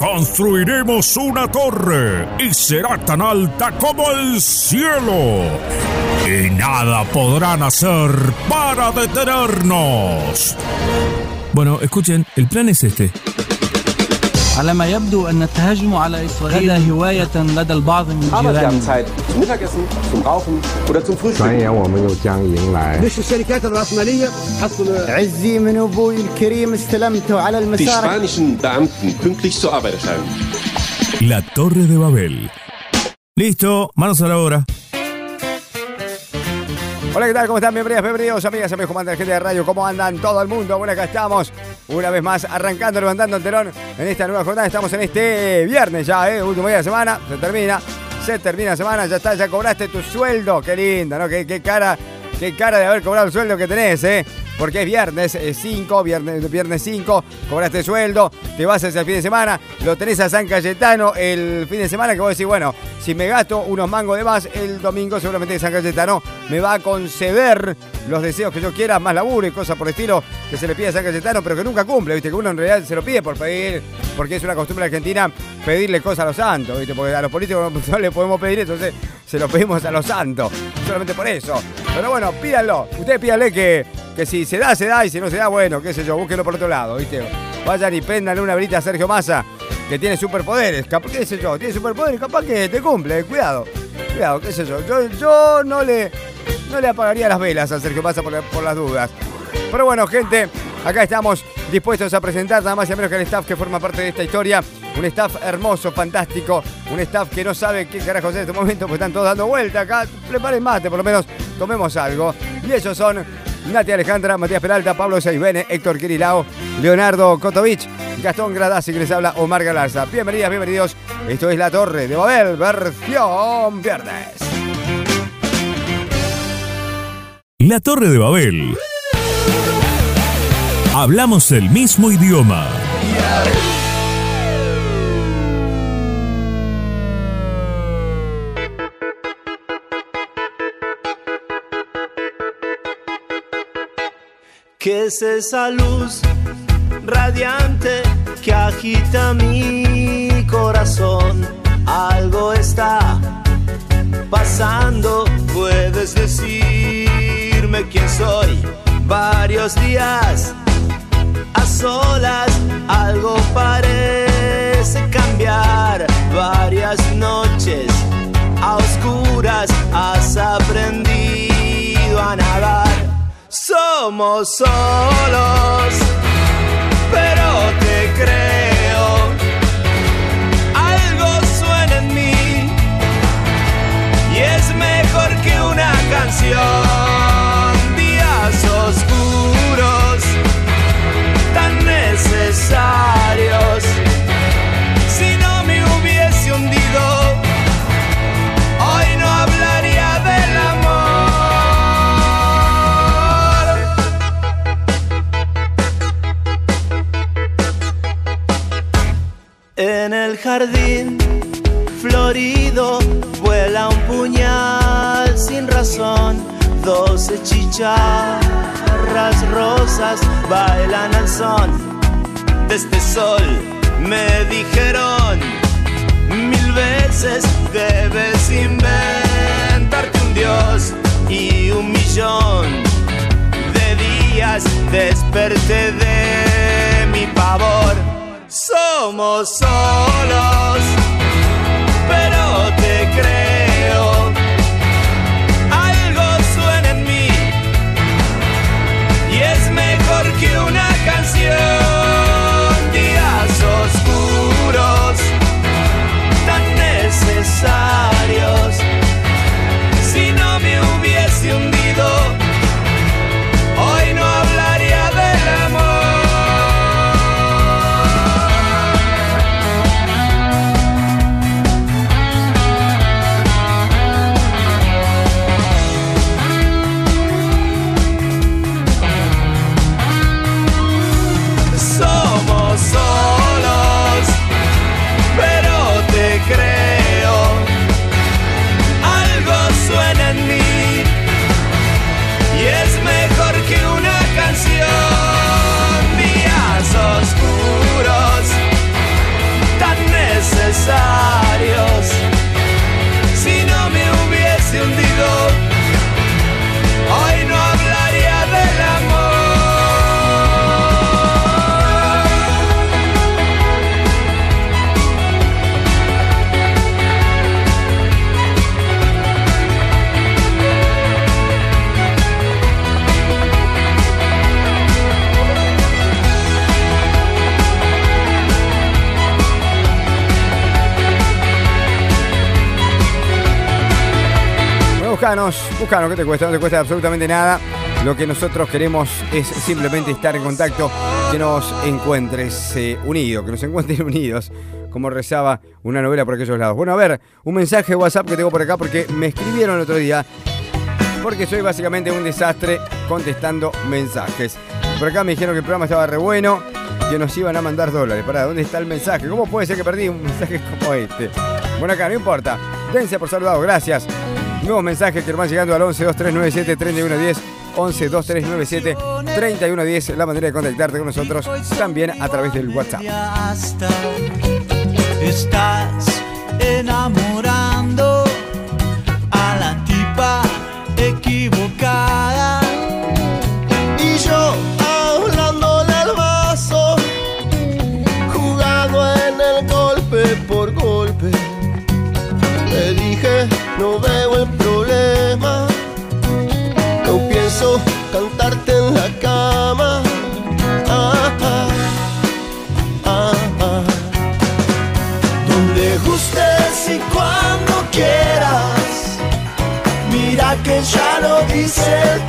Construiremos una torre y será tan alta como el cielo. Y nada podrán hacer para detenernos. Bueno, escuchen, el plan es este. على ما يبدو أن التهجم على إسرائيل غدا هواية لدى البعض من الجيران مش الشركات الرأسمالية حصل عزي من أبوي الكريم استلمته على المسار La Torre de Babel. Listo, manos a la obra. Hola, ¿qué tal? ¿Cómo están? Bienvenidos, bienvenidos, amigas, amigos, comandantes, gente de radio. ¿Cómo andan todo el mundo? Bueno, acá estamos. Una vez más, arrancando, levantando el telón en esta nueva jornada. Estamos en este viernes ya, ¿eh? Último día de semana. Se termina. Se termina la semana. Ya está, ya cobraste tu sueldo. Qué lindo, ¿no? Qué, qué cara. Qué cara de haber cobrado el sueldo que tenés, ¿eh? Porque es viernes 5, viernes, viernes 5, cobraste sueldo, te vas hacia el fin de semana, lo tenés a San Cayetano el fin de semana que vos decís, bueno, si me gasto unos mangos de más, el domingo seguramente San Cayetano me va a conceder los deseos que yo quiera, más laburo y cosas por el estilo que se le pide a San Cayetano, pero que nunca cumple, ¿viste? Que uno en realidad se lo pide por pedir, porque es una costumbre argentina pedirle cosas a los santos, ¿viste? Porque a los políticos no le podemos pedir, entonces se lo pedimos a los santos, solamente por eso. Pero bueno, pídanlo, ustedes pídanle que, que si se da, se da, y si no se da, bueno, qué sé yo, búsquenlo por otro lado, ¿viste? Vayan y prendanle una velita a Sergio Massa, que tiene superpoderes, capaz, qué sé yo, tiene superpoderes, capaz que te cumple, cuidado, cuidado, qué sé yo. Yo, yo no le no le apagaría las velas a Sergio Massa por, por las dudas. Pero bueno, gente, acá estamos dispuestos a presentar nada más y menos que el staff que forma parte de esta historia. Un staff hermoso, fantástico. Un staff que no sabe qué carajo hacer en este momento, porque están todos dando vuelta acá. Preparen mate, por lo menos tomemos algo. Y ellos son Nati Alejandra, Matías Peralta, Pablo Seibene, Héctor Kirilao, Leonardo Kotovich, Gastón Gradasi, que les habla Omar Galarza. Bienvenidas, bienvenidos. Esto es La Torre de Babel, versión viernes. La Torre de Babel. Hablamos el mismo idioma. ¿Qué es esa luz radiante que agita mi corazón? Algo está pasando, puedes decirme quién soy. Varios días a solas, algo parece cambiar. Varias noches a oscuras has aprendido a nadar. Somos solos, pero te creo. Algo suena en mí y es mejor que una canción. Días oscuros, tan necesarios. En el jardín florido vuela un puñal sin razón. Doce chicharras rosas bailan al son de este sol. Me dijeron mil veces debes inventarte un dios y un millón de días desperté de mi pavor. Somos solos, pero te creo. Algo suena en mí y es mejor que una canción. Buscanos, buscanos, ¿qué te cuesta? No te cuesta absolutamente nada. Lo que nosotros queremos es simplemente estar en contacto, que nos encuentres eh, unidos, que nos encuentren unidos, como rezaba una novela por aquellos lados. Bueno, a ver, un mensaje de WhatsApp que tengo por acá porque me escribieron el otro día, porque soy básicamente un desastre contestando mensajes. Por acá me dijeron que el programa estaba re bueno, que nos iban a mandar dólares. Para, ¿dónde está el mensaje? ¿Cómo puede ser que perdí un mensaje como este? Bueno, acá, no importa. Dense por saludado, gracias. Nuevos mensajes que van llegando al 11 2397 3110 11 2397 3110 la manera de contactarte con nosotros también a través del WhatsApp. Estás enamorando a la tipa equivocada. Y yo hablándole al vaso, jugando en el golpe por golpe. No veo el problema. No pienso cantarte en la cama. Ah, ah, ah, ah. Donde gustes y cuando quieras. Mira que ya lo dice el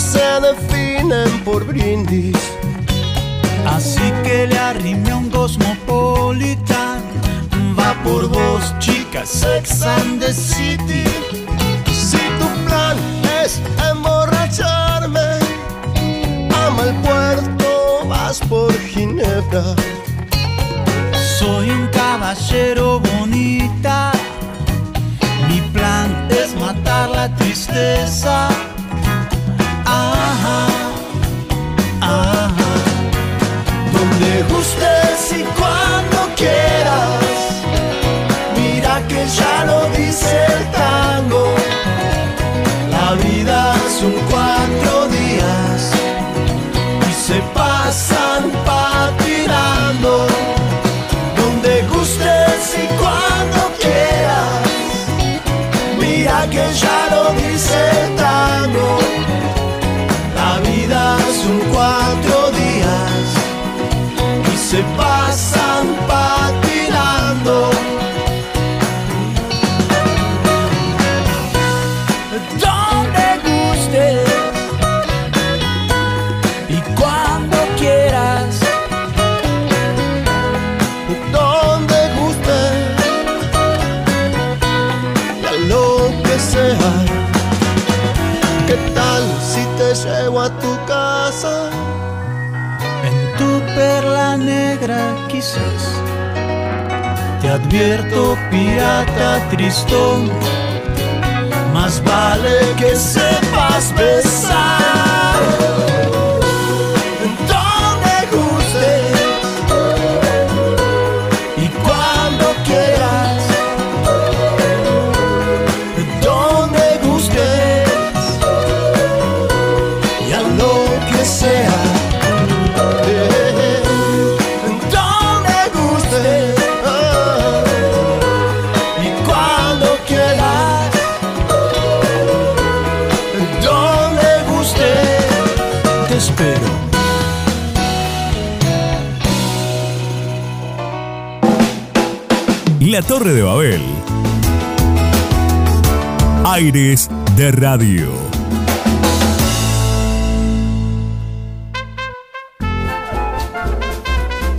se definen por brindis. Así que le arrimé un Cosmopolitan. Va por vos, chicas, Sex and the City. Si tu plan es emborracharme, ama el puerto, vas por Ginebra. Soy un caballero bonita. Mi plan es matar la tristeza. Ya lo dice te advierto pirata tristón Más vale que sepas besar. La Torre de Babel. Aires de Radio.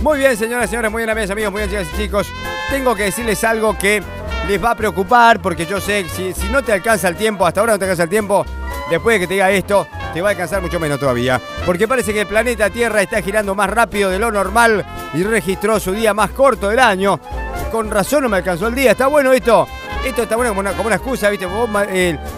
Muy bien, señoras y señores, muy bien, amigas amigos, muy bien, chicas y chicos. Tengo que decirles algo que les va a preocupar, porque yo sé si, si no te alcanza el tiempo, hasta ahora no te alcanza el tiempo, después de que te diga esto, te va a alcanzar mucho menos todavía. Porque parece que el planeta Tierra está girando más rápido de lo normal y registró su día más corto del año. Con razón no me alcanzó el día. Está bueno esto. Esto está bueno como una, como una excusa, ¿viste?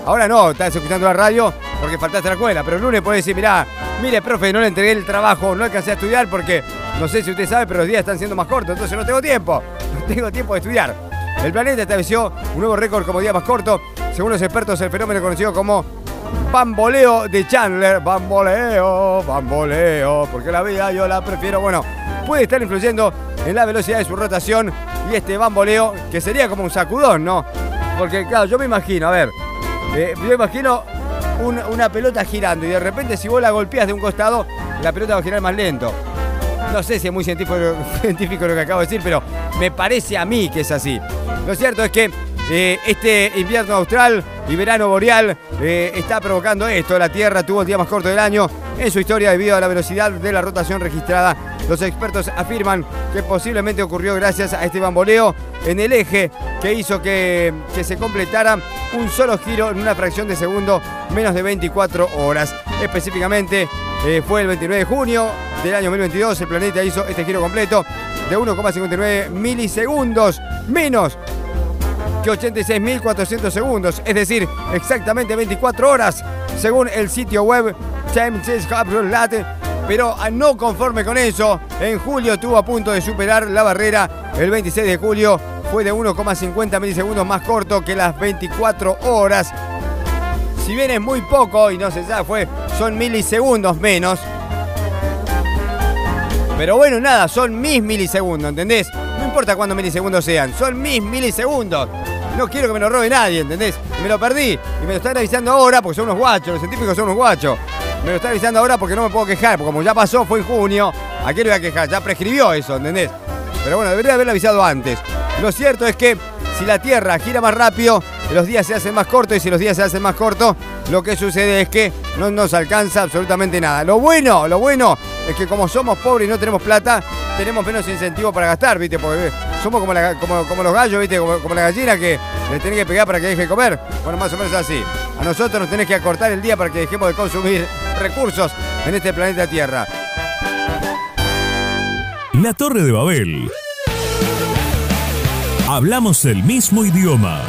Ahora no, estás escuchando la radio porque faltaste a la escuela, pero el lunes podés decir, mirá, mire, profe, no le entregué el trabajo, no alcancé a estudiar porque, no sé si usted sabe, pero los días están siendo más cortos, entonces no tengo tiempo, no tengo tiempo de estudiar. El planeta estableció un nuevo récord como día más corto. Según los expertos, el fenómeno conocido como bamboleo de Chandler. Bamboleo, bamboleo, porque la vida yo la prefiero. Bueno, puede estar influyendo en la velocidad de su rotación y este bamboleo, que sería como un sacudón, ¿no? Porque, claro, yo me imagino, a ver, eh, yo imagino un- una pelota girando y de repente si vos la golpeas de un costado, la pelota va a girar más lento. No sé si es muy científico, científico lo que acabo de decir, pero me parece a mí que es así. Lo cierto es que eh, este invierno austral y verano boreal eh, está provocando esto. La Tierra tuvo el día más corto del año en su historia debido a la velocidad de la rotación registrada. Los expertos afirman que posiblemente ocurrió gracias a este bamboleo en el eje que hizo que, se completara un solo giro en una fracción de segundo, menos de 24 horas. Específicamente eh, fue el 29 de junio del año 2022. El planeta hizo este giro completo de 1,59 milisegundos menos que 86.400 segundos, es decir, exactamente 24 horas, según el sitio web Times Late. Pero a no conforme con eso, en julio estuvo a punto de superar la barrera. El 26 de julio fue de 1,50 milisegundos más corto que las 24 horas. Si bien es muy poco y no se sabe, fue, son milisegundos menos. Pero bueno, nada, son mis milisegundos, ¿entendés? No importa cuántos milisegundos sean, son mis milisegundos. No quiero que me lo robe nadie, ¿entendés? Me lo perdí y me lo están avisando ahora porque son unos guachos, los científicos son unos guachos. Me lo están avisando ahora porque no me puedo quejar, porque como ya pasó, fue en junio, ¿a qué le voy a quejar? Ya prescribió eso, ¿entendés? Pero bueno, debería haberlo avisado antes. Lo cierto es que si la Tierra gira más rápido, los días se hacen más cortos y si los días se hacen más cortos, lo que sucede es que no nos alcanza absolutamente nada. Lo bueno, lo bueno es que como somos pobres y no tenemos plata, tenemos menos incentivo para gastar, ¿viste? Porque somos como, la- como los gallos, ¿viste? Como, como la gallina que le tenés que pegar para que deje de comer. Bueno, más o menos así. A nosotros nos tenés que acortar el día para que dejemos de consumir recursos en este planeta Tierra. La Torre de Babel. Hablamos el mismo idioma.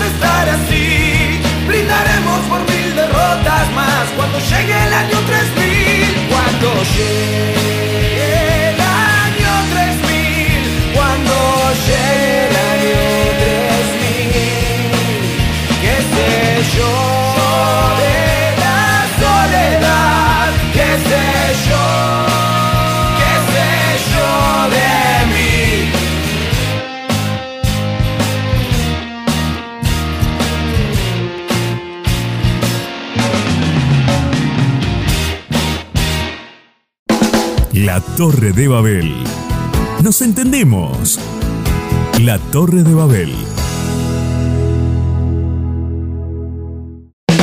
estar así. Brindaremos por mil derrotas más cuando llegue el año 3000. Cuando llegue el año 3000. Cuando llegue. La Torre de Babel. Nos entendemos. La Torre de Babel.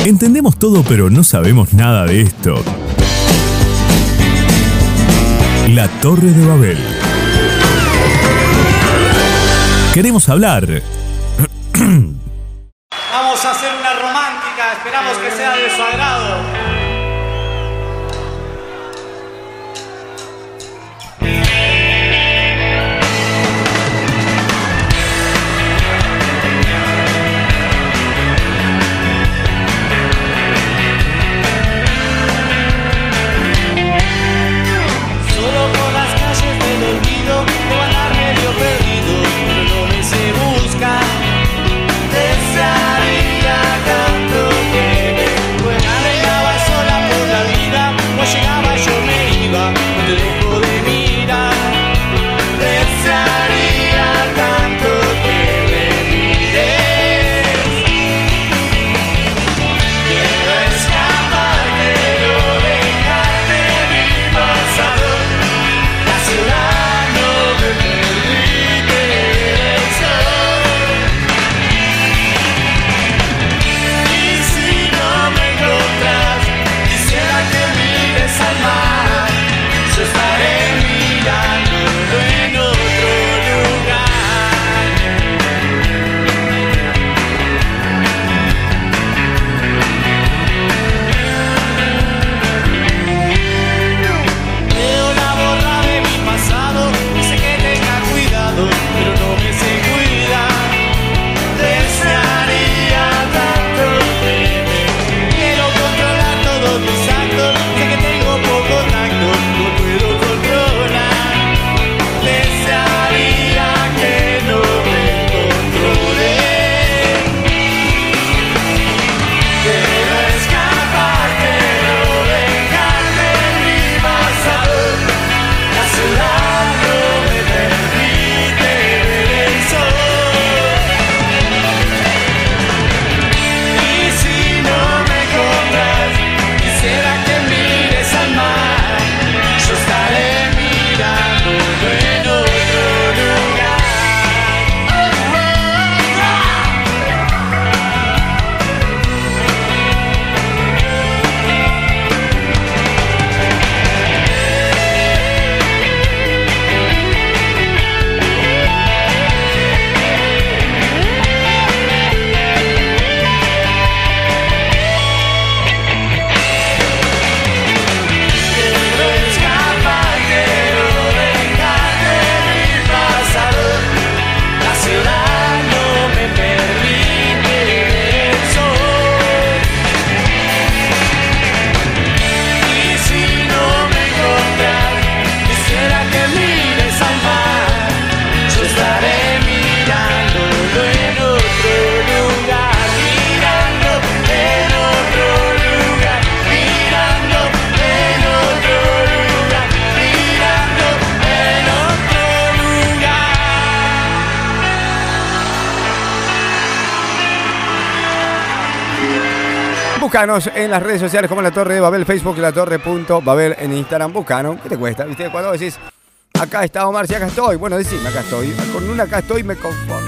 Entendemos todo pero no sabemos nada de esto. La Torre de Babel. Queremos hablar. Vamos a hacer una romántica, esperamos que sea de su agrado. En las redes sociales como La Torre de Babel, Facebook, La Torre.babel en Instagram. Búscanos. ¿Qué te cuesta? ¿Viste? Cuando decís, acá está Omar, si acá estoy. Bueno, decime, acá estoy. Con una acá estoy me conformo.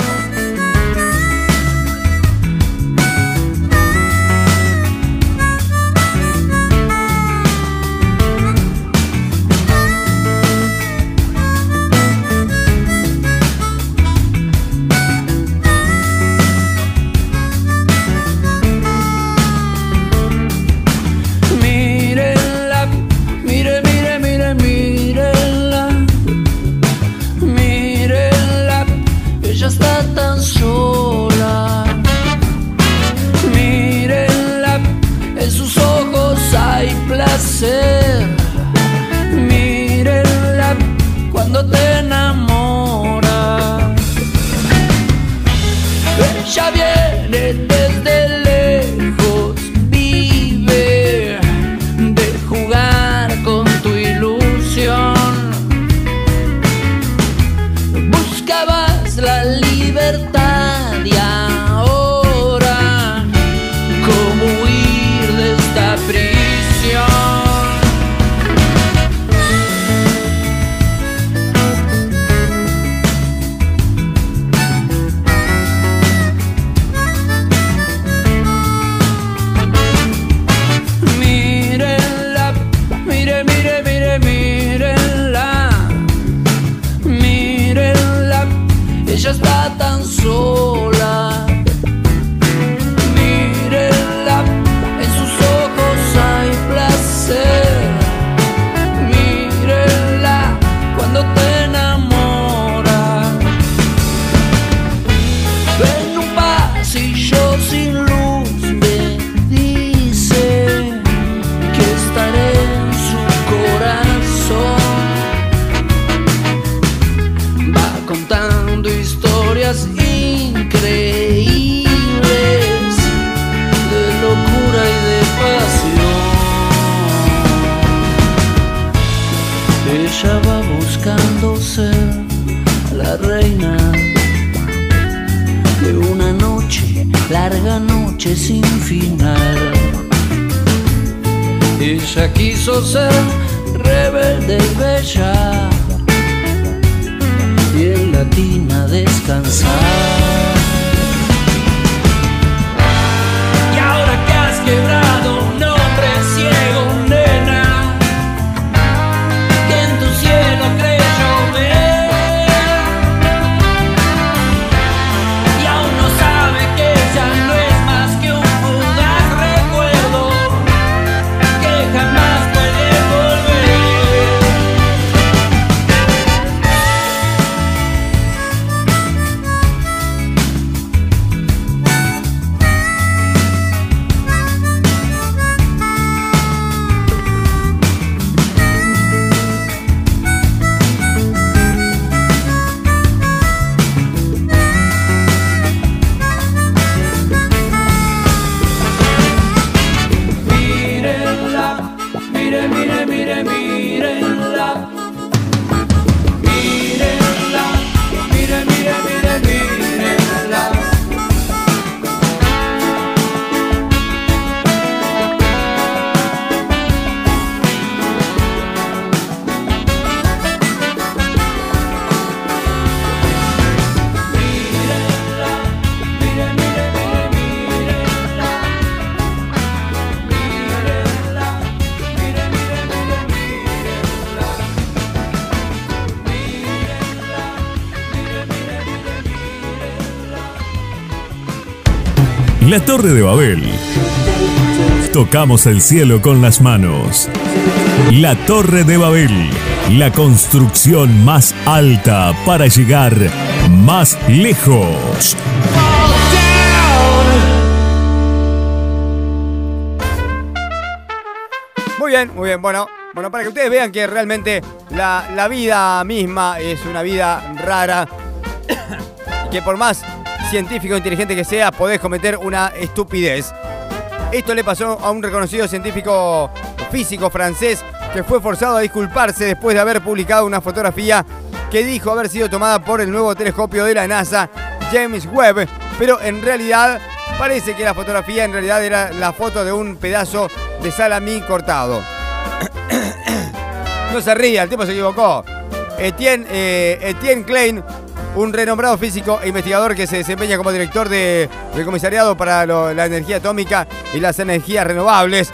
La Torre de Babel. Tocamos el cielo con las manos. La Torre de Babel. La construcción más alta para llegar más lejos. Muy bien, muy bien. Bueno, bueno, para que ustedes vean que realmente la, la vida misma es una vida rara. que por más científico inteligente que sea, podés cometer una estupidez. Esto le pasó a un reconocido científico físico francés que fue forzado a disculparse después de haber publicado una fotografía que dijo haber sido tomada por el nuevo telescopio de la NASA, James Webb, pero en realidad parece que la fotografía en realidad era la foto de un pedazo de salamí cortado. no se ría, el tipo se equivocó. Etienne, eh, Etienne Klein, un renombrado físico e investigador que se desempeña como director de- del Comisariado para la Energía Atómica y las Energías Renovables,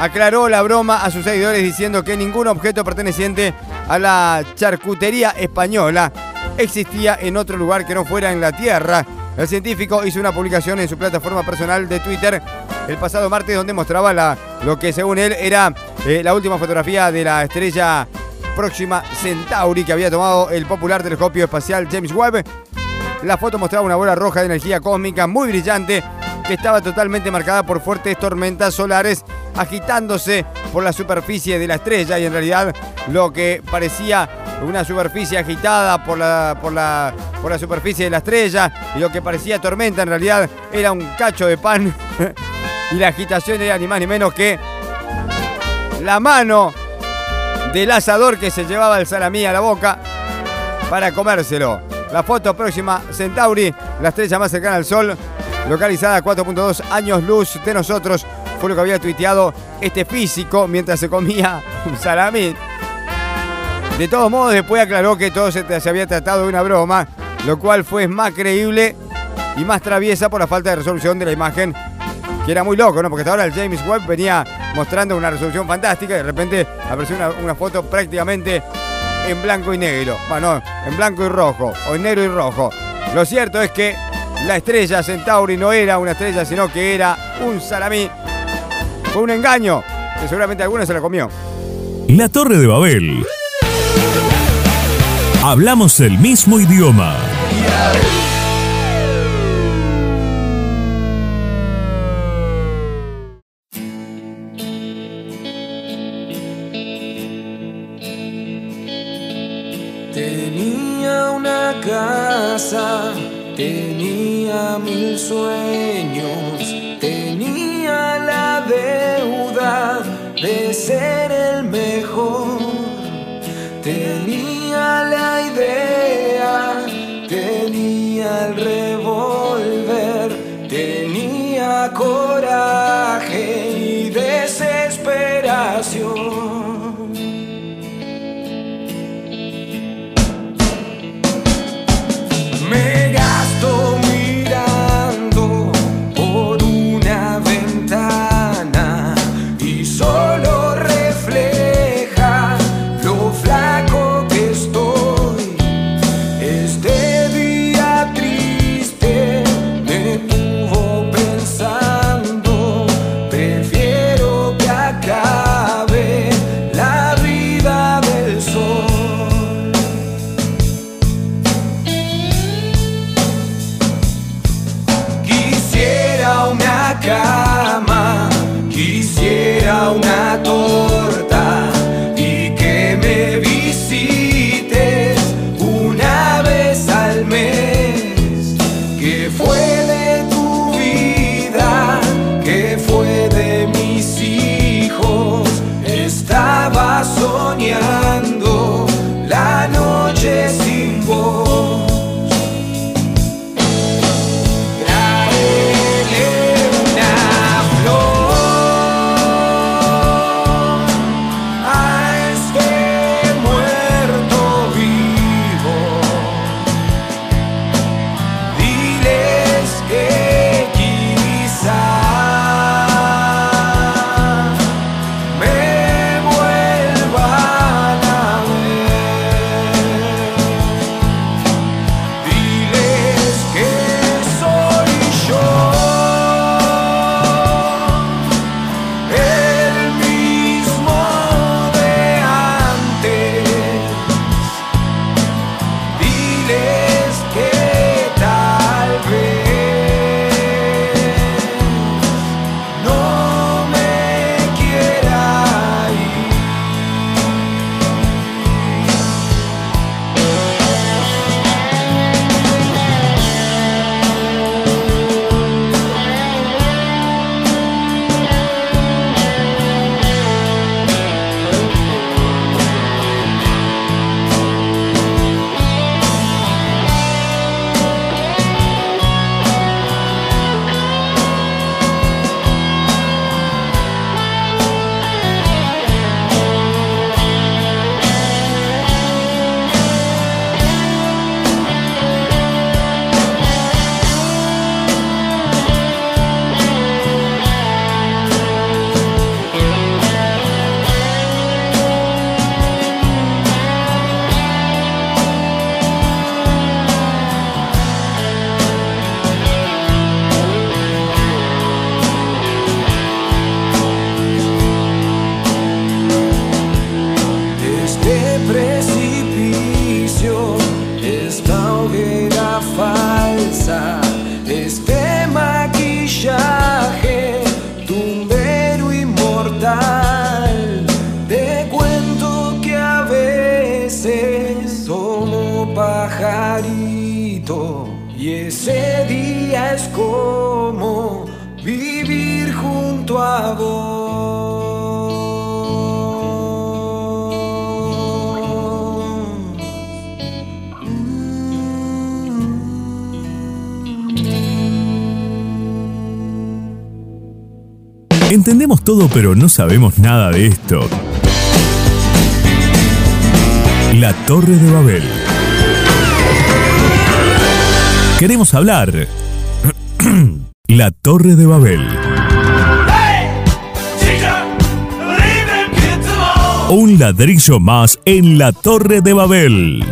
aclaró la broma a sus seguidores diciendo que ningún objeto perteneciente a la charcutería española existía en otro lugar que no fuera en la Tierra. El científico hizo una publicación en su plataforma personal de Twitter el pasado martes donde mostraba la- lo que según él era eh, la última fotografía de la estrella próxima Centauri que había tomado el popular telescopio espacial James Webb. La foto mostraba una bola roja de energía cósmica muy brillante que estaba totalmente marcada por fuertes tormentas solares agitándose por la superficie de la estrella y en realidad lo que parecía una superficie agitada por la, por la, por la superficie de la estrella y lo que parecía tormenta en realidad era un cacho de pan y la agitación era ni más ni menos que la mano del asador que se llevaba el salamí a la boca para comérselo. La foto próxima, Centauri, la estrella más cercana al Sol, localizada a 4.2 años luz de nosotros, fue lo que había tuiteado este físico mientras se comía un salamín. De todos modos, después aclaró que todo se, se había tratado de una broma, lo cual fue más creíble y más traviesa por la falta de resolución de la imagen, que era muy loco, ¿no? Porque hasta ahora el James Webb venía mostrando una resolución fantástica y de repente apareció una, foto prácticamente en blanco y negro. Bueno, en blanco y rojo, o en negro y rojo. Lo cierto es que la estrella Centauri no era una estrella, sino que era un salamí. Fue un engaño, que seguramente alguno se la comió. La Torre de Babel. Hablamos el mismo idioma. Tenía mil sueños, tenía la deuda de ser el mejor, tenía la idea, tenía el revólver, tenía coraje y desesperación. pero no sabemos nada de esto. La Torre de Babel. Queremos hablar. La Torre de Babel. Un ladrillo más en la Torre de Babel.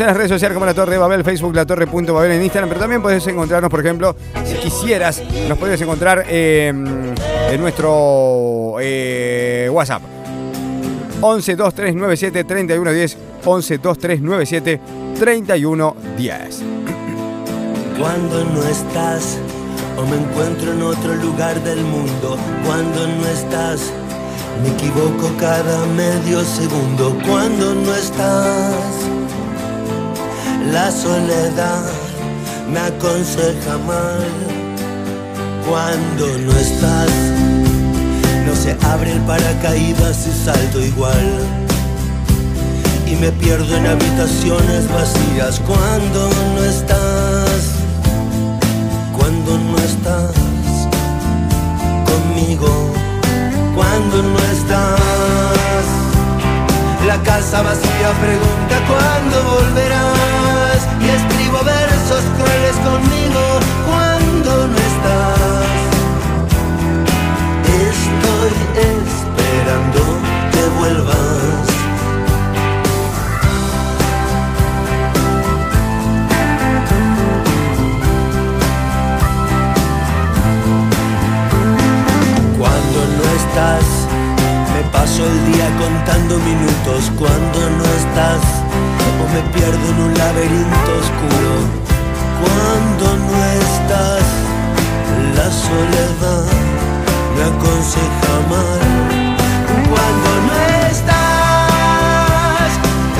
En las redes sociales como La Torre de Babel, Facebook, La Torre. Babel en Instagram, pero también puedes encontrarnos, por ejemplo, si quisieras, nos puedes encontrar eh, en nuestro eh, WhatsApp. 11 2397 3110 11 2397 3110 Cuando no estás o me encuentro en otro lugar del mundo, cuando no estás me equivoco cada medio segundo, cuando no estás la soledad me aconseja mal cuando no estás. No se abre el paracaídas y salto igual. Y me pierdo en habitaciones vacías cuando no estás. Cuando no estás conmigo. Cuando no estás. La casa vacía pregunta cuándo volverás. Y escribo versos crueles conmigo cuando no estás. Estoy esperando que vuelvas. Cuando no estás, me paso el día contando minutos. Cuando no estás, o me pierdo en un laberinto oscuro. Cuando no estás, la soledad me aconseja mal. Cuando no estás,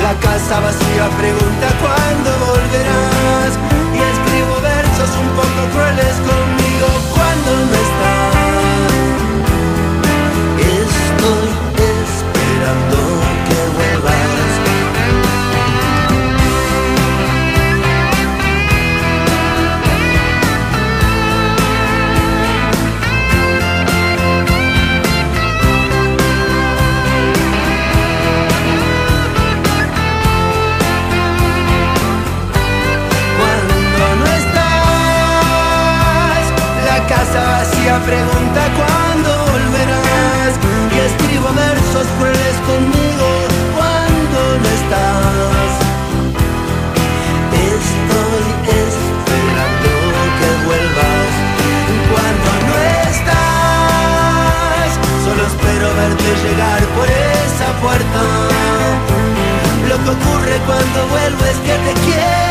la casa vacía pregunta cuándo volverás. Y escribo versos un poco crueles cuando vuelvo es que te quiero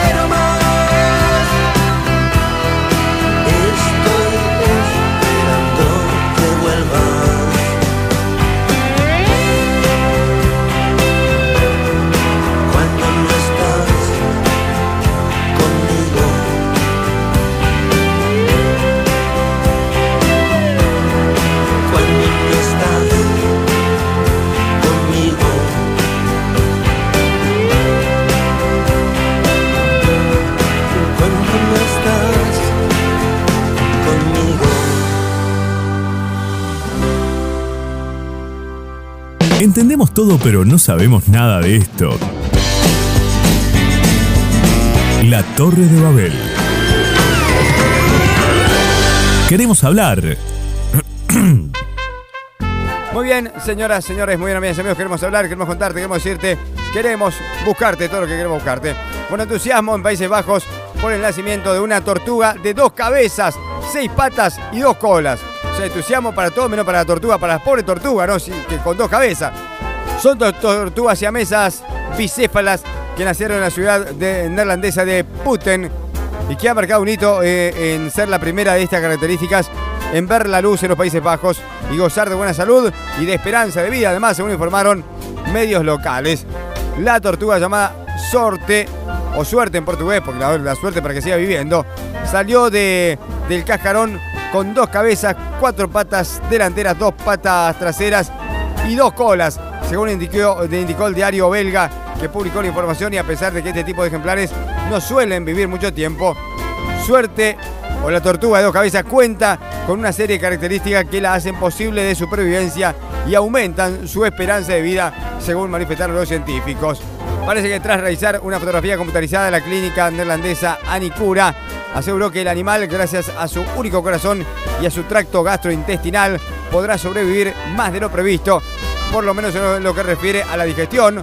Entendemos todo, pero no sabemos nada de esto. La Torre de Babel. Queremos hablar. Muy bien, señoras, señores, muy bien, amigas amigos, queremos hablar, queremos contarte, queremos decirte, queremos buscarte todo lo que queremos buscarte. Con entusiasmo en Países Bajos por el nacimiento de una tortuga de dos cabezas, seis patas y dos colas. O sea, entusiasmo para todo menos para la tortuga, para las pobres tortugas, ¿no? Que con dos cabezas. Son dos tortugas siamesas bicéfalas que nacieron en la ciudad de- neerlandesa de Putten y que ha marcado un hito eh, en ser la primera de estas características en ver la luz en los Países Bajos y gozar de buena salud y de esperanza de vida, además, según informaron medios locales. La tortuga llamada Sorte, o suerte en portugués, porque la, suerte para que siga viviendo, salió de, del cascarón con dos cabezas, cuatro patas delanteras, dos patas traseras y dos colas, según indicó, el diario belga que publicó la información y a pesar de que este tipo de ejemplares no suelen vivir mucho tiempo, suerte o la tortuga de dos cabezas cuenta con una serie de características que la hacen posible de supervivencia y aumentan su esperanza de vida, según manifestaron los científicos. Parece que tras realizar una fotografía computarizada la clínica neerlandesa Anicura, aseguró que el animal, gracias a su único corazón y a su tracto gastrointestinal, podrá sobrevivir más de lo previsto, por lo menos en lo que refiere a la digestión,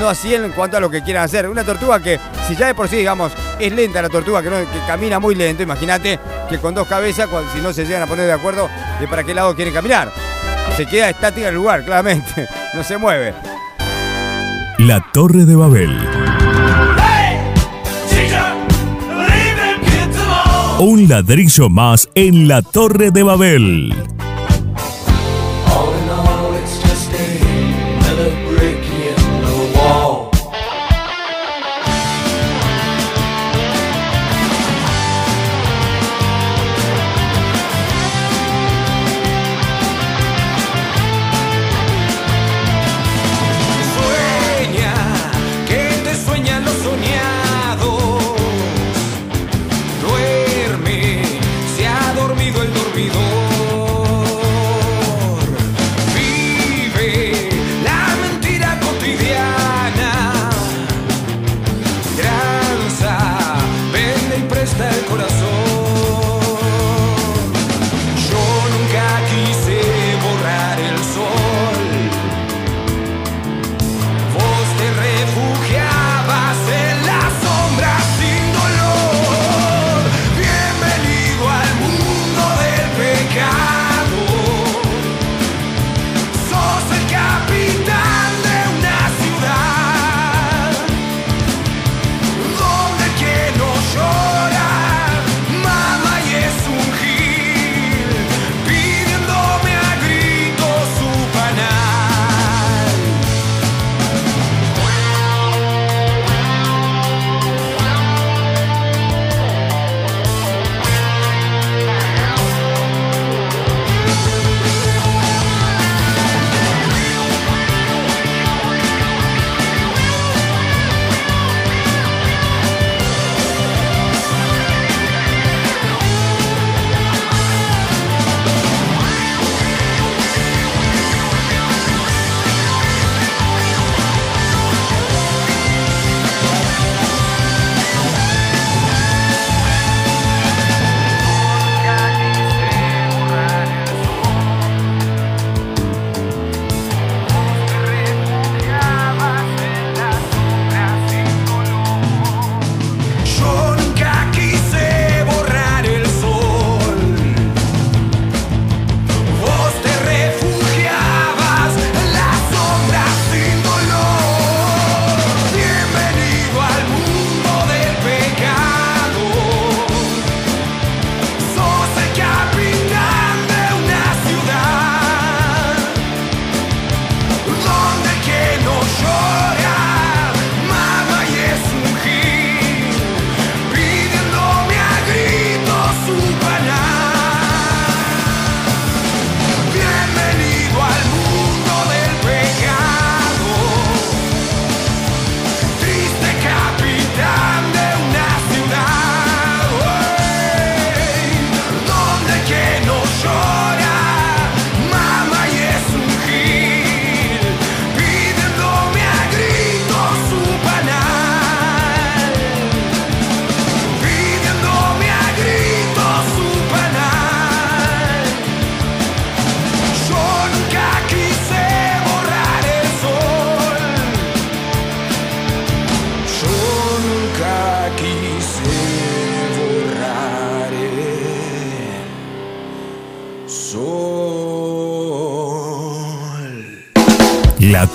no así en cuanto a lo que quieran hacer. Una tortuga que, si ya de por sí, digamos, es lenta la tortuga, que, no- que camina muy lento, imagínate que con dos cabezas, cuando- si no se llegan a poner de acuerdo de para qué lado quieren caminar. Se queda estática en el lugar, claramente, no se mueve. La Torre de Babel. Un ladrillo más en la Torre de Babel.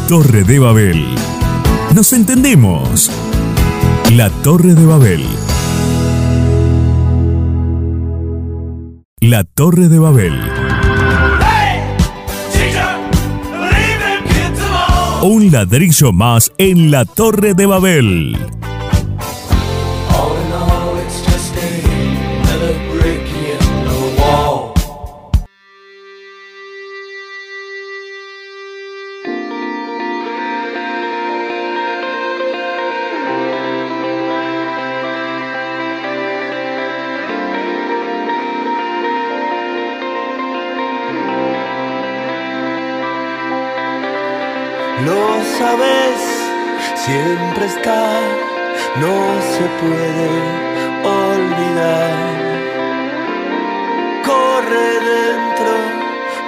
Torre de Babel. Nos entendemos. La Torre de Babel. La Torre de Babel. Un ladrillo más en la Torre de Babel. Lo sabes, siempre está, no se puede olvidar. Corre dentro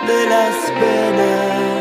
de las venas.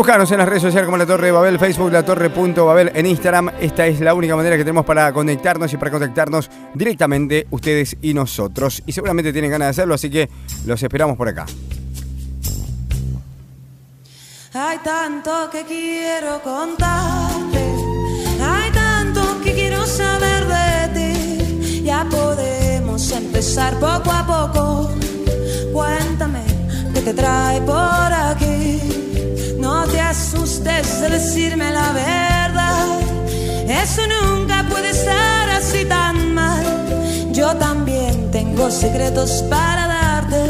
Buscarnos en las redes sociales como La Torre de Babel, Facebook, La Torre.babel, en Instagram. Esta es la única manera que tenemos para conectarnos y para contactarnos directamente ustedes y nosotros. Y seguramente tienen ganas de hacerlo, así que los esperamos por acá. Hay tanto que quiero contarte, hay tanto que quiero saber de ti. Ya podemos empezar poco a poco. Cuéntame qué te trae por aquí puedes decirme la verdad. Eso nunca puede estar así tan mal. Yo también tengo secretos para darte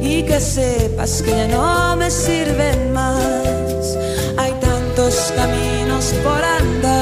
y que sepas que ya no me sirven más. Hay tantos caminos por andar.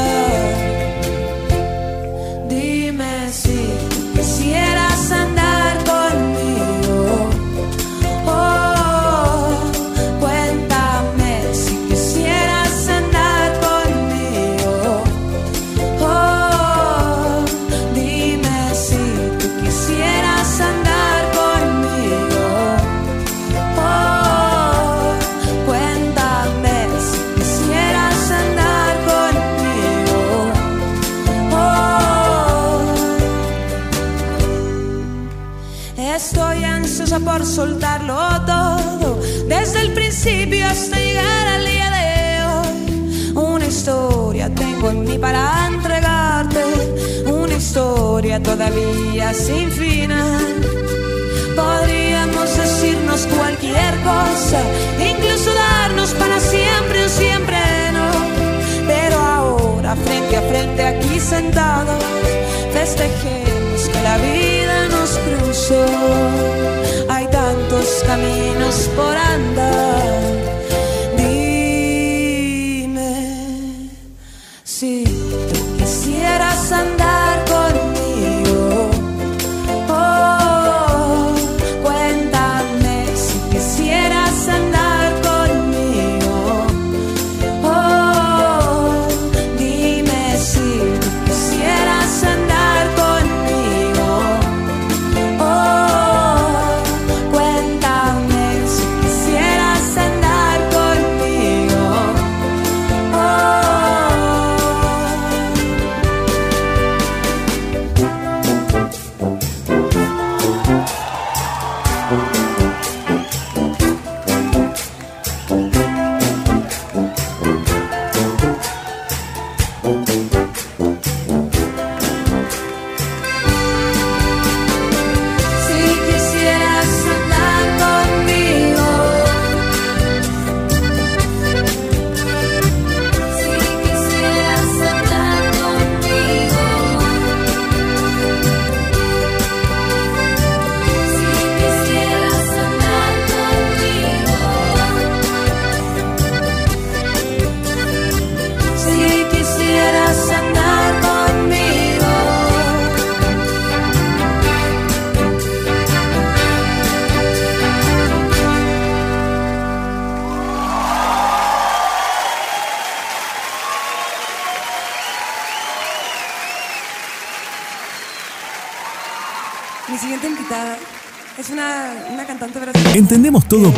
Todavía sin final. Podríamos decirnos cualquier cosa, incluso darnos para siempre o siempre no. Pero ahora, frente a frente, aquí sentados, festejemos que la vida nos cruzó. Hay tantos caminos por andar.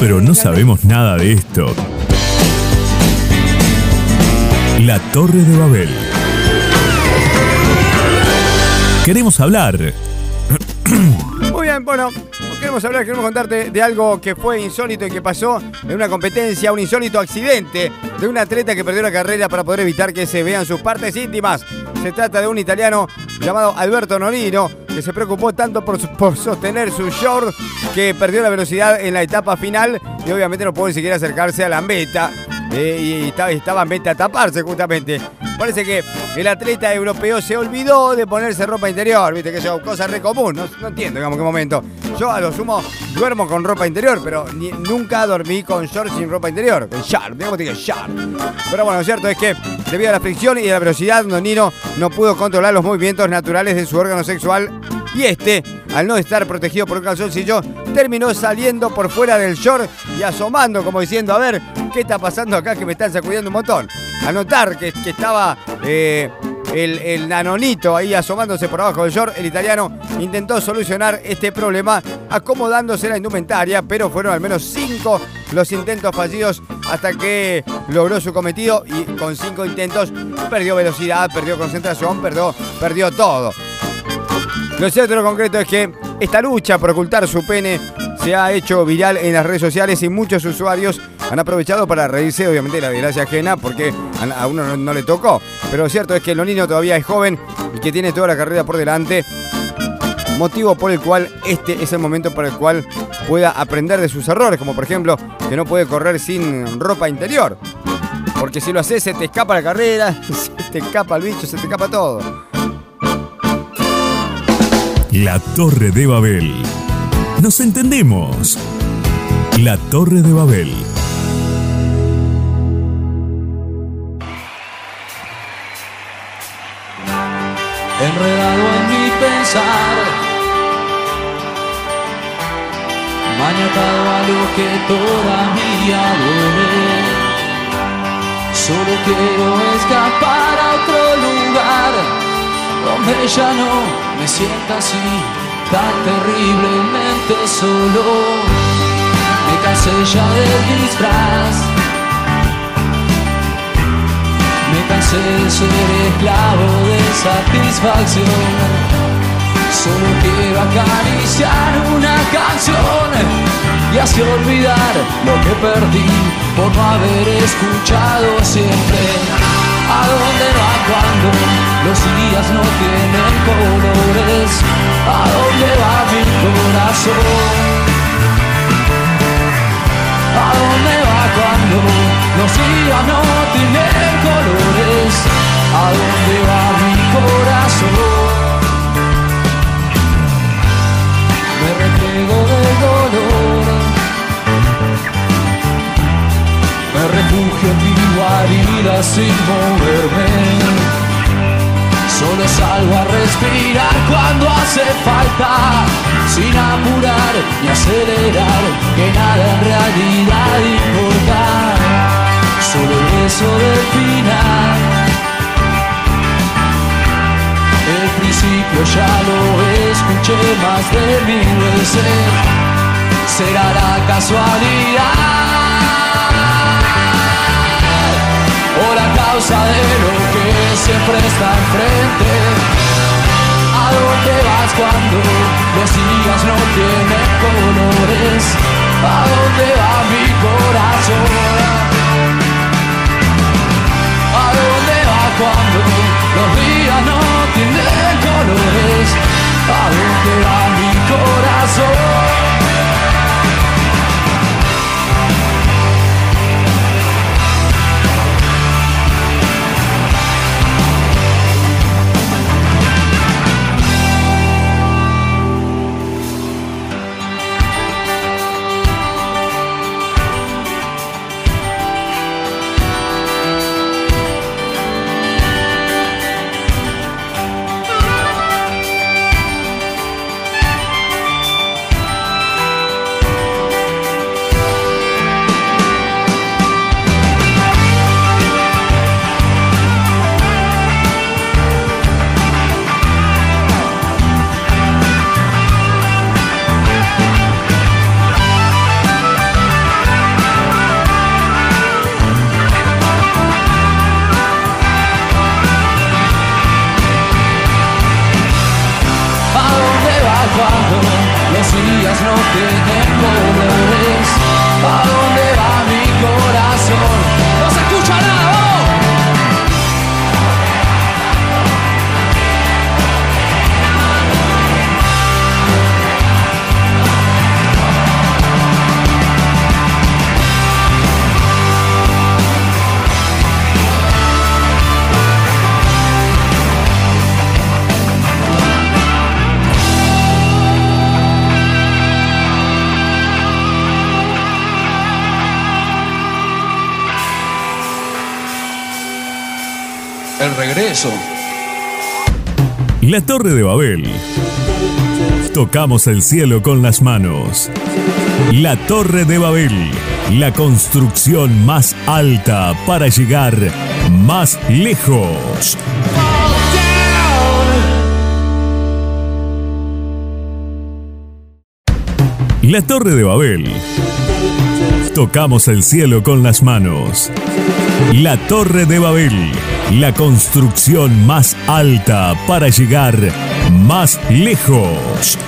Pero no sabemos nada de esto. La Torre de Babel. Queremos hablar. Muy bien, bueno, queremos hablar, queremos contarte de algo que fue insólito y que pasó en una competencia, un insólito accidente de un atleta que perdió la carrera para poder evitar que se vean sus partes íntimas. Se trata de un italiano llamado Alberto Nonino, que se preocupó tanto por, sostener su short que perdió la velocidad en la etapa final y obviamente no pudo ni siquiera acercarse a la meta. Eh, y estaba, estaba en meta a taparse justamente. Parece que el atleta europeo se olvidó de ponerse ropa interior, viste que eso es cosa re común, no, entiendo digamos qué momento. Yo a lo sumo duermo con ropa interior, pero nunca dormí con short sin ropa interior, con short, digamos que short. Pero bueno, lo cierto es que debido a la fricción y a la velocidad, Nonino no pudo controlar los movimientos naturales de su órgano sexual y este, al no estar protegido por un calzoncillo, terminó saliendo por fuera del short y asomando como diciendo, a ver, ¿qué está pasando acá que me están sacudiendo un montón? A notar que, que estaba eh, el, el nanonito ahí asomándose por abajo del short, el italiano intentó solucionar este problema acomodándose la indumentaria, pero fueron al menos cinco los intentos fallidos hasta que logró su cometido y con cinco intentos perdió velocidad, perdió concentración, perdió, perdió todo. Lo cierto y lo concreto es que esta lucha por ocultar su pene se ha hecho viral en las redes sociales y muchos usuarios han aprovechado para reírse obviamente de la desgracia ajena porque a uno no, le tocó. Pero lo cierto es que el Nonino todavía es joven y que tiene toda la carrera por delante. Motivo por el cual este es el momento para el cual pueda aprender de sus errores, como por ejemplo que no puede correr sin ropa interior. Porque si lo haces se te escapa la carrera, se te escapa el bicho, se te escapa todo. La Torre de Babel. Nos entendemos. La Torre de Babel. enredado en mi pensar, maniatado a lo que todavía duele. Solo quiero escapar a otro lugar, donde ya no me sienta así, tan terriblemente solo. Me cansé ya del disfraz. Me cansé de ser esclavo de satisfacción. Solo quiero acariciar una canción y así olvidar lo que perdí por no haber escuchado siempre ¿A dónde va cuando los días no tienen colores? ¿A dónde va mi corazón? ¿A dónde va cuando los días no tienen colores? ¿A dónde va mi corazón? Me repliego del dolor refugio en mi guarida sin moverme. Solo salgo a respirar cuando hace falta Sin apurar ni acelerar Que nada en realidad importa. Solo el beso del final. El principio ya lo escuché más de mil veces. Será la casualidad causa de lo que siempre está enfrente. ¿A dónde vas cuando los días no tienen colores? ¿A dónde va mi corazón? ¿A dónde va cuando los días no tienen colores? ¿A dónde va mi corazón? La Torre de Babel. Tocamos el cielo con las manos. La Torre de Babel. La construcción más alta para llegar más lejos. La Torre de Babel. Tocamos el cielo con las manos. La Torre de Babel. La construcción más alta para llegar más lejos.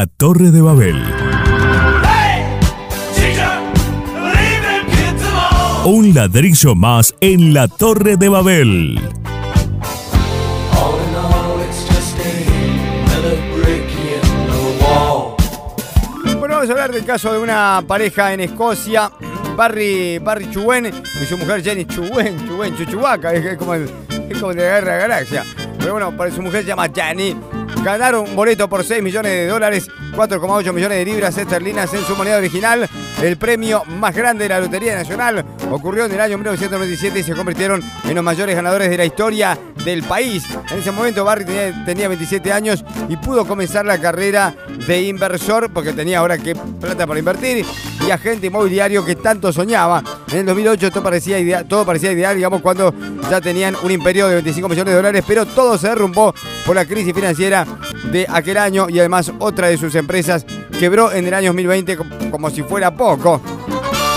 La Torre de Babel. Un ladrillo más en la Torre de Babel. Bueno, vamos a hablar del caso de una pareja en Escocia, Barry, Barry Chuwen y su mujer Jenny Chuwen, Chuwen, Chuchuaca, es, como, es como de Guerra Galaxia. Pero bueno, para su mujer se llama Jenny. Ganaron un boleto por 6 millones de dólares, 4,8 millones de libras esterlinas en su moneda original. El premio más grande de la Lotería Nacional ocurrió en el año 1997 y se convirtieron en los mayores ganadores de la historia del país. En ese momento Barry tenía, tenía 27 años y pudo comenzar la carrera de inversor porque tenía ahora que plata para invertir y agente inmobiliario que tanto soñaba. En el 2008 todo parecía, idea- todo parecía ideal, digamos, cuando ya tenían un imperio de 25 millones de dólares, pero todo se derrumbó por la crisis financiera de aquel año y además otra de sus empresas quebró en el año 2020 com- como si fuera poco.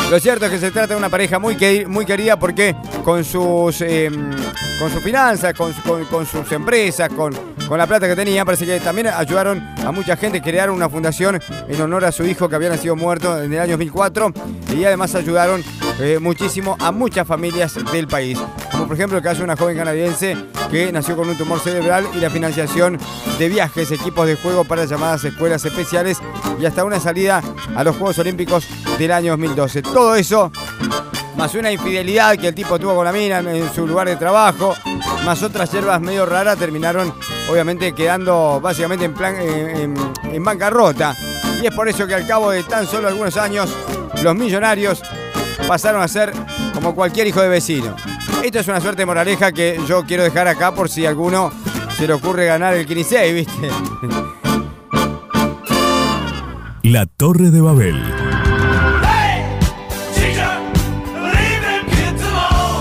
Lo cierto es que se trata de una pareja muy, muy querida porque con sus, eh, con sus finanzas, con- con sus empresas, con, con la plata que tenía, parece que también ayudaron a mucha gente, crearon una fundación en honor a su hijo que había nacido muerto en el año 2004 y además ayudaron eh, muchísimo a muchas familias del país. Como por ejemplo el caso de una joven canadiense que nació con un tumor cerebral y la financiación de viajes, equipos de juego para llamadas escuelas especiales y hasta una salida a los Juegos Olímpicos del año 2012. Todo eso más una infidelidad que el tipo tuvo con la mina en su lugar de trabajo, más otras hierbas medio raras, terminaron obviamente quedando básicamente en, plan, en, bancarrota. Y es por eso que al cabo de tan solo algunos años, los millonarios pasaron a ser como cualquier hijo de vecino. Esto es una suerte moraleja que yo quiero dejar acá por si a alguno se le ocurre ganar el 15, ¿viste? La Torre de Babel.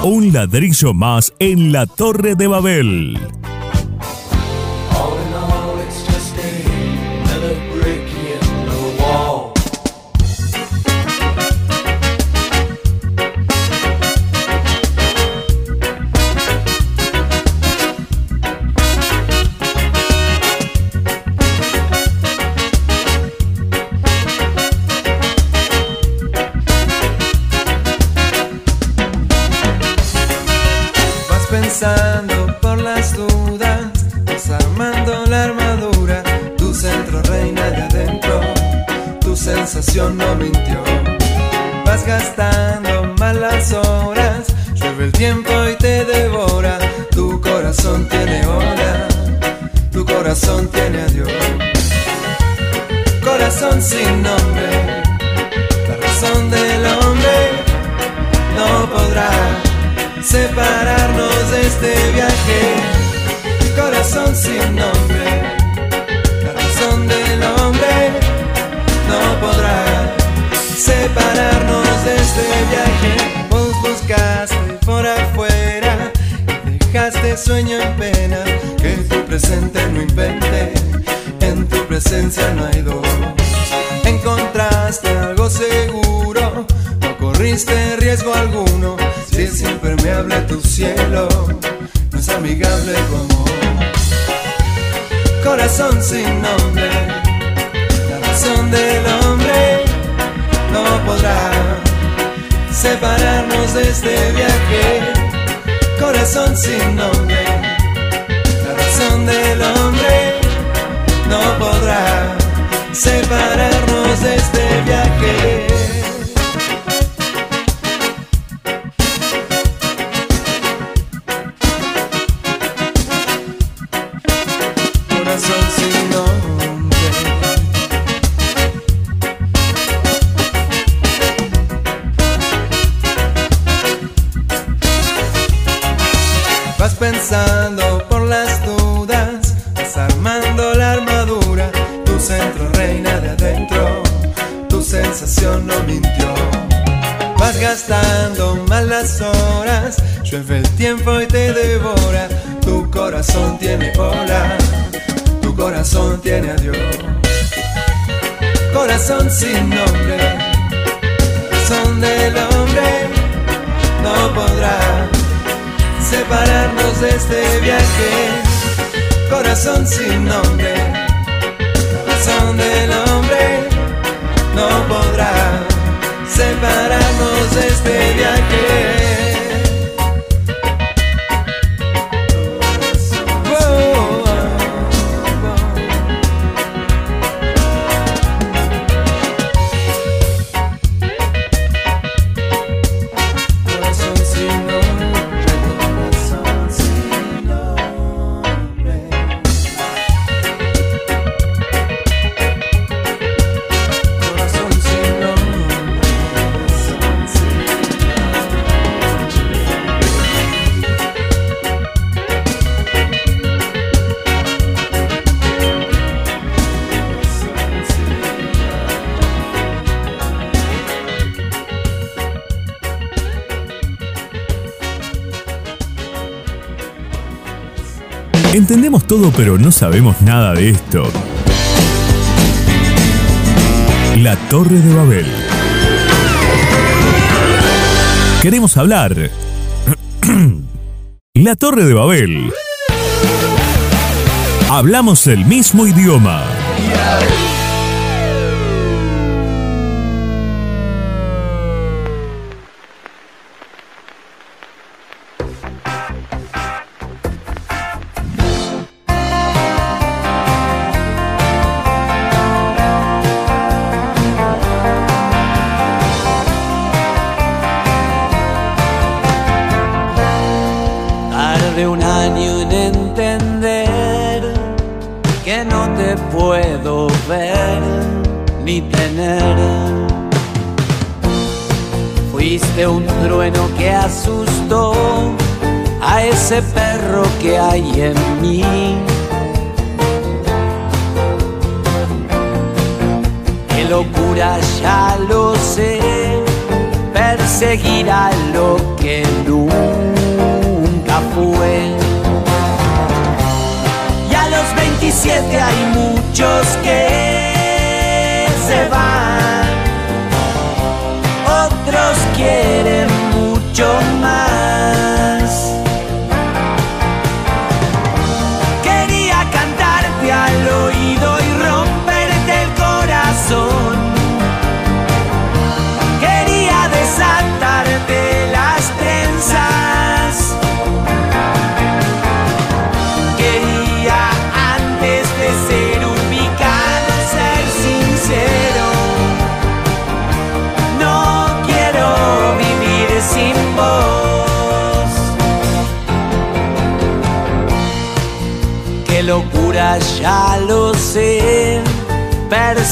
Un ladrillo más en la Torre de Babel. Este viaje. Corazón sin nombre, corazón del hombre, no podrá separarnos de este viaje. Entendemos todo pero no sabemos nada de esto. La Torre de Babel. Queremos hablar. La Torre de Babel. Hablamos el mismo idioma.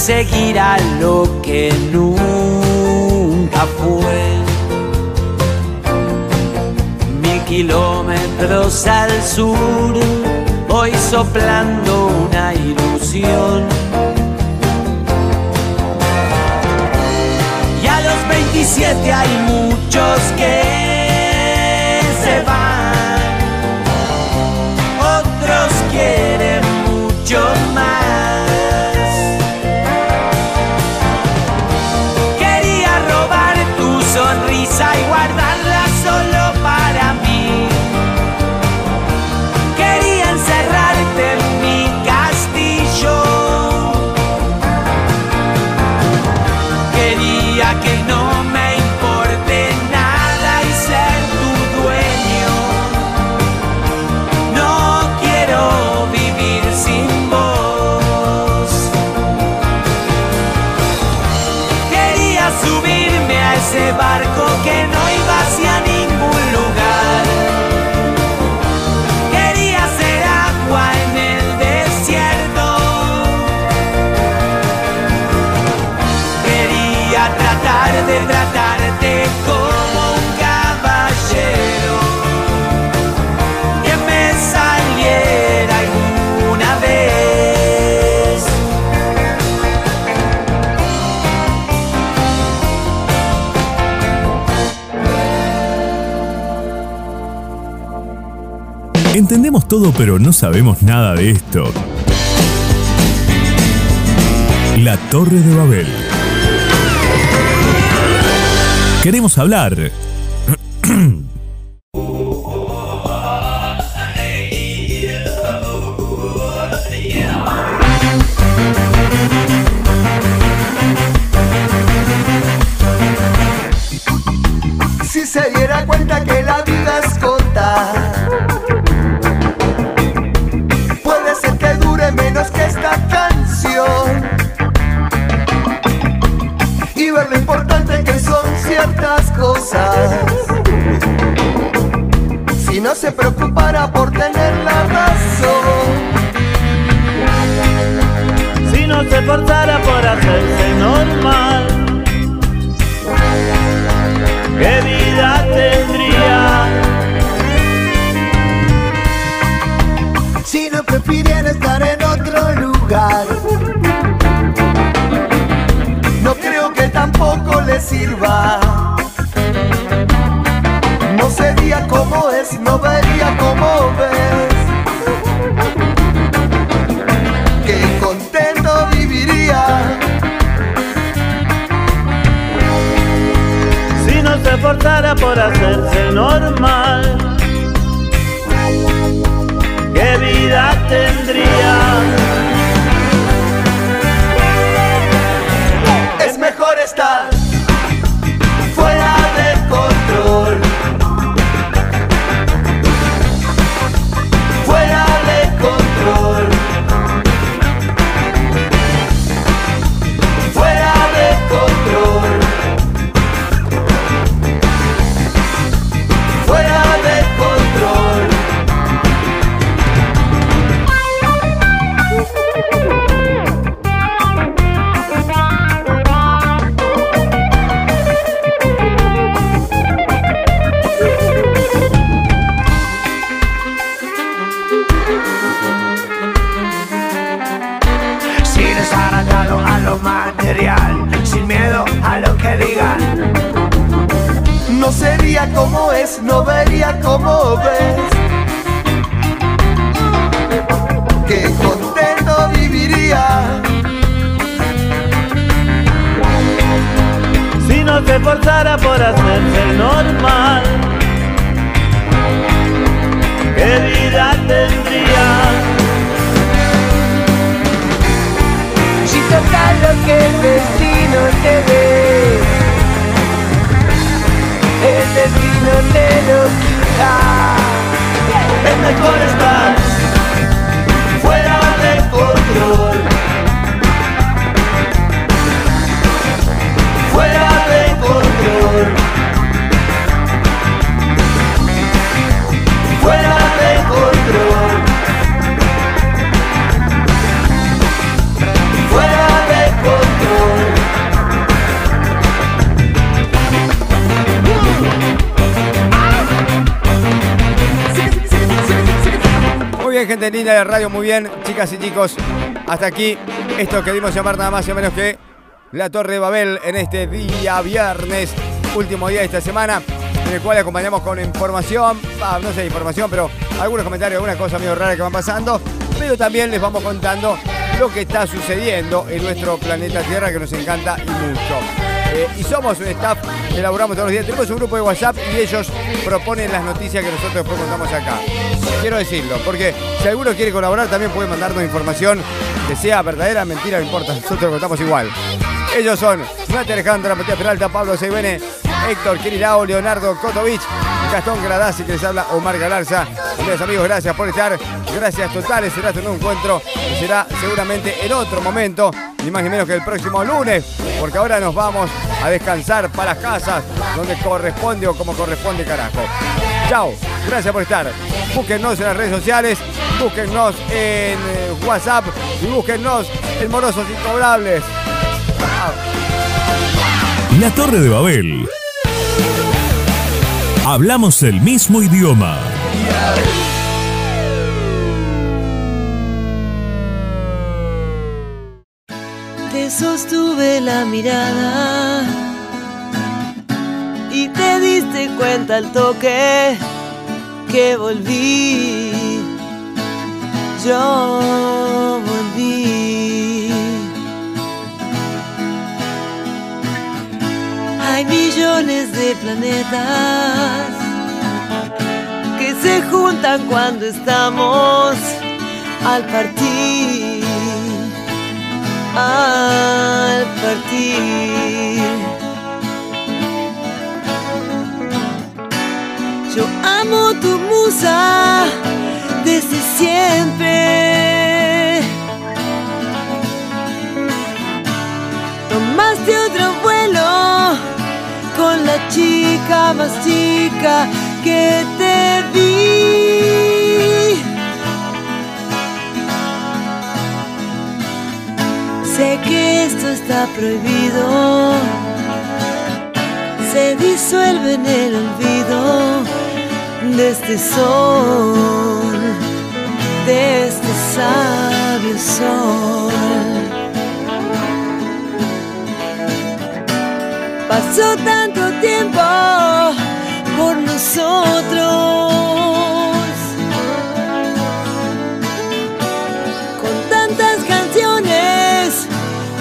Seguirá lo que nunca fue. Mil kilómetros al sur, hoy soplando una ilusión. Y a los 27 hay muchos que Entendemos todo pero no sabemos nada de esto. La Torre de Babel. Queremos hablar se preocupara por tener la razón. Si no se esforzara por hacerse normal, ¿qué vida tendría? Si no prefiriera estar en otro lugar. No creo que tampoco le sirva. por hacerse normal, ¿qué vida tendría? Esforzara por hacerse normal, ¿qué vida tendría? Si total lo que el destino te dé, el destino te lo quita. Es mejor estar gente linda de radio, muy bien, chicas y chicos. Hasta aquí, esto que dimos llamar nada más y menos que la Torre de Babel en este día viernes, último día de esta semana, en el cual acompañamos con información, ah, no sé, información, pero algunos comentarios, algunas cosas medio raras que van pasando, pero también les vamos contando lo que está sucediendo en nuestro planeta Tierra que nos encanta y mucho. Eh, y somos un staff elaboramos todos los días. Tenemos un grupo de WhatsApp y ellos proponen las noticias que nosotros después contamos acá. Quiero decirlo, porque si alguno quiere colaborar también puede mandarnos información que sea verdadera, mentira, no importa, nosotros contamos igual. Ellos son Nati Alejandra, Matías Peralta, Pablo Seibene, Héctor Kirilao, Leonardo Kotovich, Gastón Gradasi, que les habla Omar Galarza. Amigos, gracias por estar. Gracias totales. Será nuevo encuentro y será seguramente en otro momento, ni más ni menos que el próximo lunes, porque ahora nos vamos a descansar para las casas donde corresponde o como corresponde, carajo. Chao, gracias por estar. Búsquennos en las redes sociales, búsquennos en eh, WhatsApp y búsquennos en Morosos Incobrables. La Torre de Babel. Hablamos el mismo idioma. Te sostuve la mirada y te diste cuenta al toque que volví. Yo Hay millones de planetas que se juntan cuando estamos al partir al partir. Yo amo tu musa desde siempre. Tomaste otro con la chica más chica que te vi. Sé que esto está prohibido, se disuelve en el olvido de este sol, de este sabio sol. pasó tanto tiempo por nosotros. Con tantas canciones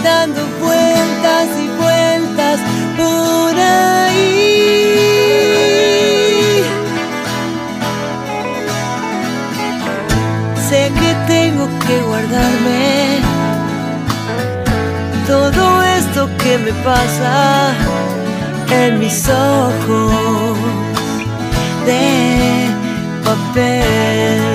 dando vueltas y vueltas por ahí. Sé que tengo que guardarme todo esto que me pasa en mis ojos de papel.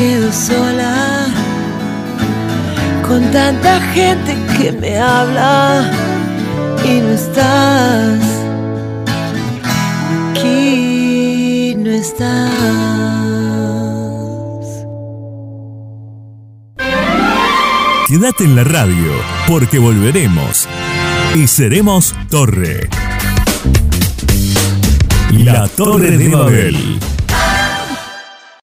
Quedo sola con tanta gente que me habla y no estás aquí, no estás. Quédate en la radio, porque volveremos y seremos Torre. La Torre de Babel.